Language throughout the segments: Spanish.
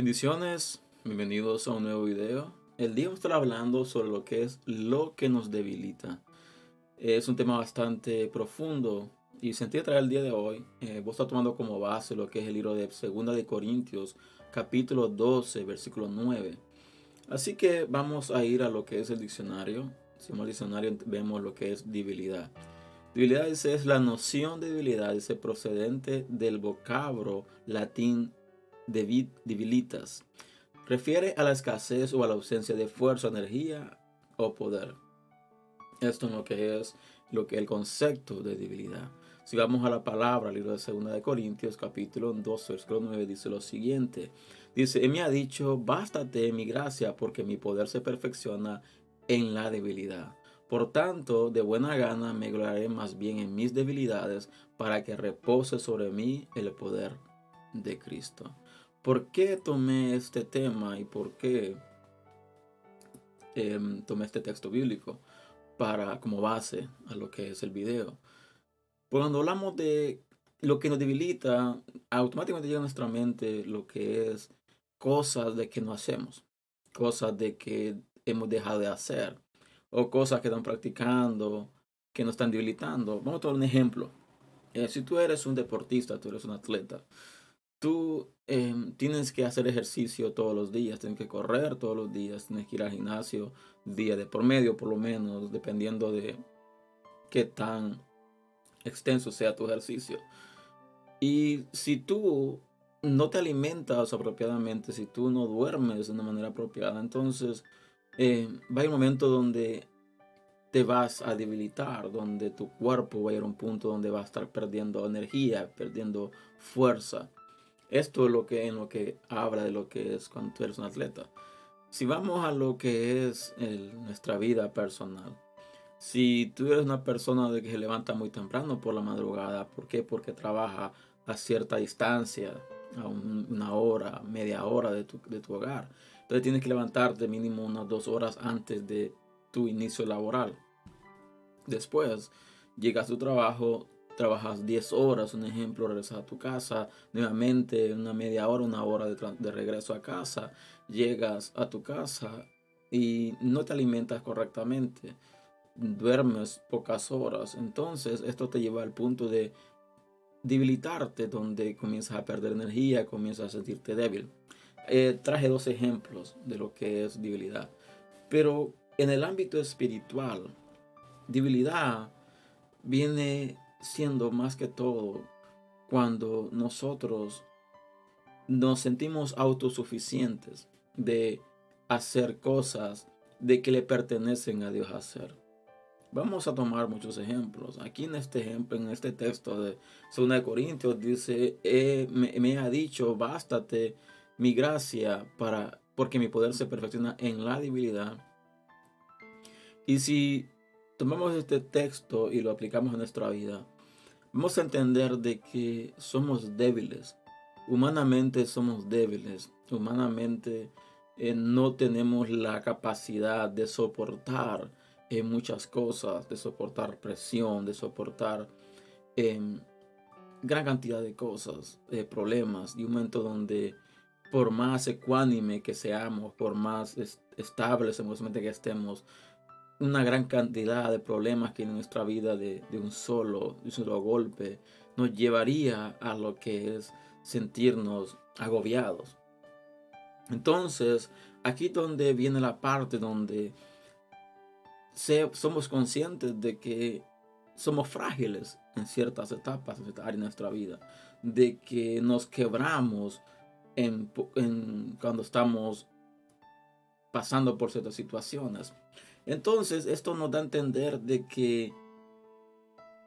Bendiciones, bienvenidos a un nuevo video. El día vamos a estar hablando sobre lo que es lo que nos debilita. Es un tema bastante profundo y sentí traer el día de hoy. Eh, voy a estar tomando como base lo que es el libro de Segunda de Corintios, capítulo 12, versículo 9. Así que vamos a ir a lo que es el diccionario. Si vamos al diccionario vemos lo que es debilidad. Debilidad es la noción de debilidad, es procedente del vocablo latín debilitas. Refiere a la escasez o a la ausencia de fuerza, energía o poder. Esto es lo que es lo que el concepto de debilidad. Si vamos a la palabra, libro de 2 de Corintios, capítulo 2, versículo 9, dice lo siguiente. Dice, me ha dicho, bástate mi gracia, porque mi poder se perfecciona en la debilidad. Por tanto, de buena gana me gloriaré más bien en mis debilidades, para que repose sobre mí el poder de Cristo. ¿Por qué tomé este tema y por qué em, tomé este texto bíblico para como base a lo que es el video? Cuando hablamos de lo que nos debilita, automáticamente llega a nuestra mente lo que es cosas de que no hacemos, cosas de que hemos dejado de hacer o cosas que están practicando que nos están debilitando. Vamos a tomar un ejemplo. Eh, si tú eres un deportista, tú eres un atleta, tú em, tienes que hacer ejercicio todos los días, tienes que correr todos los días, tienes que ir al gimnasio día de por medio, por lo menos, dependiendo de qué tan extenso sea tu ejercicio. Y si tú no te alimentas apropiadamente, si tú no duermes de una manera apropiada, entonces eh, va a un momento donde te vas a debilitar, donde tu cuerpo va a ir a un punto donde va a estar perdiendo energía, perdiendo fuerza. Esto es lo que en lo que habla de lo que es cuando tú eres un atleta. Si vamos a lo que es nuestra vida personal, si tú eres una persona de que se levanta muy temprano por la madrugada, ¿por qué? Porque trabaja a cierta distancia, a una hora, media hora de tu, de tu hogar. Entonces tienes que levantarte mínimo unas dos horas antes de tu inicio laboral. Después llegas a tu trabajo, trabajas 10 horas, un ejemplo, regresas a tu casa, nuevamente una media hora, una hora de, regreso a casa, llegas a tu casa y no te alimentas correctamente, duermes pocas horas, entonces esto te lleva al punto de debilitarte, donde comienzas a perder energía, comienzas a sentirte débil. Eh, traje dos ejemplos de lo que es debilidad, pero en el ámbito espiritual, debilidad viene siendo más que todo cuando nosotros nos sentimos autosuficientes de hacer cosas de que le pertenecen a Dios hacer. Vamos a tomar muchos ejemplos. Aquí en este ejemplo, en este texto de 2 de Corintios, dice, me, me, ha dicho, bástate mi gracia para, porque mi poder se perfecciona en la debilidad. Y si tomamos este texto y lo aplicamos en nuestra vida, vamos a entender de que somos débiles. Humanamente somos débiles. Humanamente eh, no tenemos la capacidad de soportar eh, muchas cosas, de soportar presión, de soportar em, gran cantidad de cosas, de problemas, y un momento donde por más ecuánime que seamos, por más estables emocionalmente que estemos, una gran cantidad de problemas que en nuestra vida de, un solo, de un solo golpe nos llevaría a lo que es sentirnos agobiados. Entonces, aquí donde viene la parte donde somos conscientes de que somos frágiles en ciertas etapas, en de nuestra vida, de que nos quebramos en, cuando estamos pasando por ciertas situaciones. Entonces, esto nos da a entender de que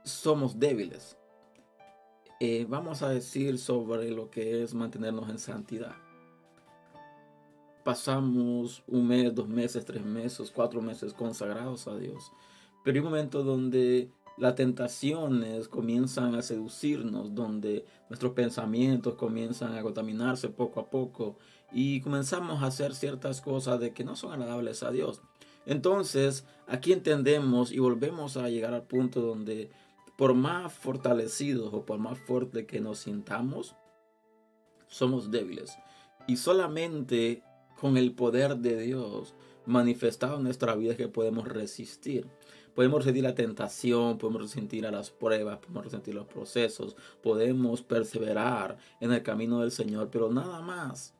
somos débiles. Eh, vamos a decir sobre lo que es mantenernos en santidad. Pasamos un mes, dos meses, tres meses, cuatro meses consagrados a Dios. Pero hay un momento donde las tentaciones comienzan a seducirnos, donde nuestros pensamientos comienzan a contaminarse poco a poco y comenzamos a hacer ciertas cosas de que no son agradables a Dios. Entonces, aquí entendemos y volvemos a llegar al punto donde por más fortalecidos o por más fuerte que nos sintamos, somos débiles. Y solamente con el poder de Dios manifestado en nuestra vida es que podemos resistir. Podemos resistir la tentación, podemos resistir a las pruebas, podemos resistir los procesos, podemos perseverar en el camino del Señor, pero nada más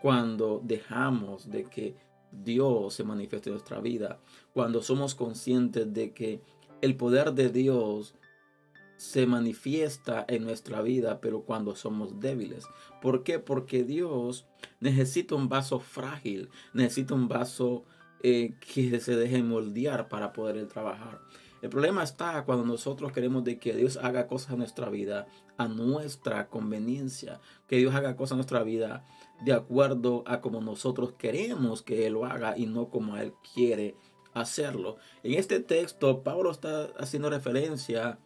cuando dejamos de que Dios se manifieste en nuestra vida, cuando somos conscientes de que el poder de Dios se manifiesta en nuestra vida, pero cuando somos débiles. ¿Por qué? Porque Dios necesita un vaso frágil, necesita un vaso eh, que se deje moldear para poder trabajar. El problema está cuando nosotros queremos de que Dios haga cosas en nuestra vida a nuestra conveniencia, que Dios haga cosas en nuestra vida de acuerdo a como nosotros queremos que Él lo haga y no como Él quiere hacerlo. En este texto, Pablo está haciendo referencia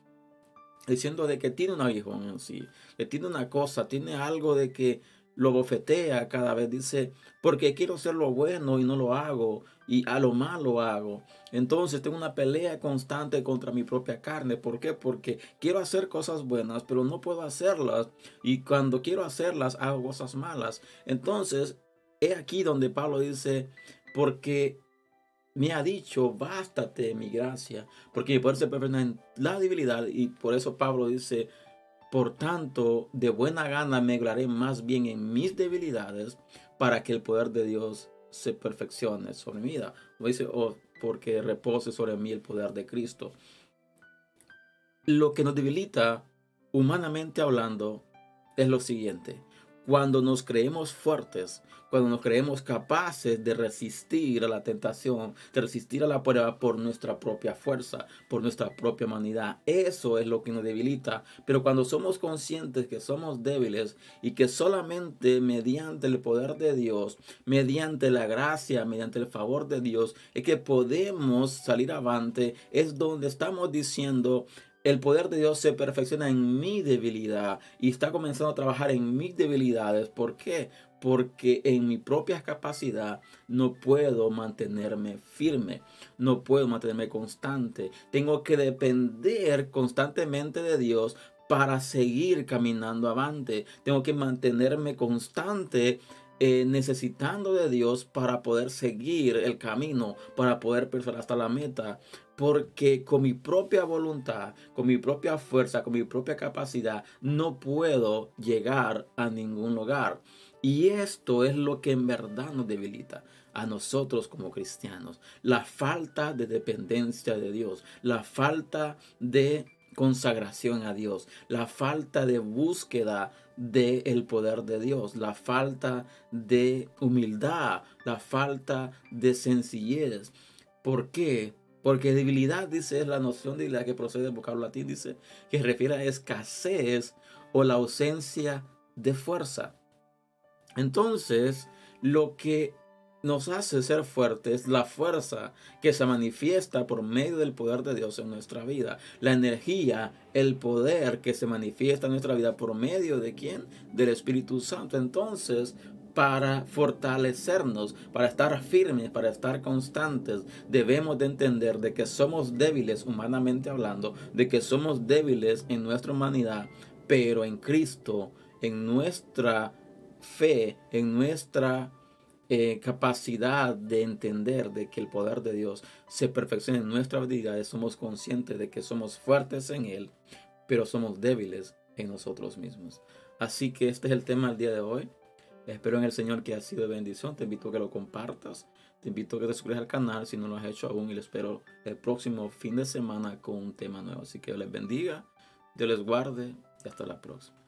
diciendo de que tiene un aguijón en sí, que tiene una cosa, tiene algo de que lo bofetea cada vez, dice, porque quiero hacer lo bueno y no lo hago, y a lo malo hago. Entonces tengo una pelea constante contra mi propia carne. ¿Por qué? Porque quiero hacer cosas buenas, pero no puedo hacerlas. Y cuando quiero hacerlas, hago cosas malas. Entonces, he aquí donde Pablo dice, porque me ha dicho, bástate mi gracia, porque mi poder se perfecciona en la debilidad. Y por eso Pablo dice, por tanto, de buena gana me gloriaré más bien en mis debilidades para que el poder de Dios se perfeccione sobre mi vida. O dice, oh, porque repose sobre mí el poder de Cristo. Lo que nos debilita, humanamente hablando, es lo siguiente. Cuando nos creemos fuertes, cuando nos creemos capaces de resistir a la tentación, de resistir a la prueba por nuestra propia fuerza, por nuestra propia humanidad, eso es lo que nos debilita. Pero cuando somos conscientes que somos débiles y que solamente mediante el poder de Dios, mediante la gracia, mediante el favor de Dios, es que podemos salir avante, es donde estamos diciendo, el poder de Dios se perfecciona en mi debilidad y está comenzando a trabajar en mis debilidades. ¿Por qué? Porque en mi propia capacidad no puedo mantenerme firme, no puedo mantenerme constante. Tengo que depender constantemente de Dios para seguir caminando avante. Tengo que mantenerme constante eh, necesitando de Dios para poder seguir el camino, para poder perseverar hasta la meta porque con mi propia voluntad, con mi propia fuerza, con mi propia capacidad, no puedo llegar a ningún lugar. Y esto es lo que en verdad nos debilita a nosotros como cristianos. La falta de dependencia de Dios, la falta de consagración a Dios, la falta de búsqueda del poder de Dios, la falta de humildad, la falta de sencillez. ¿Por qué? Porque debilidad, dice, es la noción de debilidad que procede del vocablo latín, dice, que refiere a escasez o la ausencia de fuerza. Entonces, lo que nos hace ser fuertes la fuerza que se manifiesta por medio del poder de Dios en nuestra vida. La energía, el poder que se manifiesta en nuestra vida por medio de quién? Del Espíritu Santo. Entonces, para fortalecernos, para estar firmes, para estar constantes, debemos de entender de que somos débiles humanamente hablando, de que somos débiles en nuestra humanidad, pero en Cristo, en nuestra fe, en nuestra eh, capacidad de entender de que el poder de Dios se perfecciona en nuestras habilidades, somos conscientes de que somos fuertes en Él, pero somos débiles en nosotros mismos. Así que este es el tema del día de hoy. Espero en el Señor que ha sido de bendición. Te invito a que lo compartas. Te invito a que te suscribas al canal si no lo has hecho aún. Y le espero el próximo fin de semana con un tema nuevo. Así que les bendiga, Dios les guarde y hasta la próxima.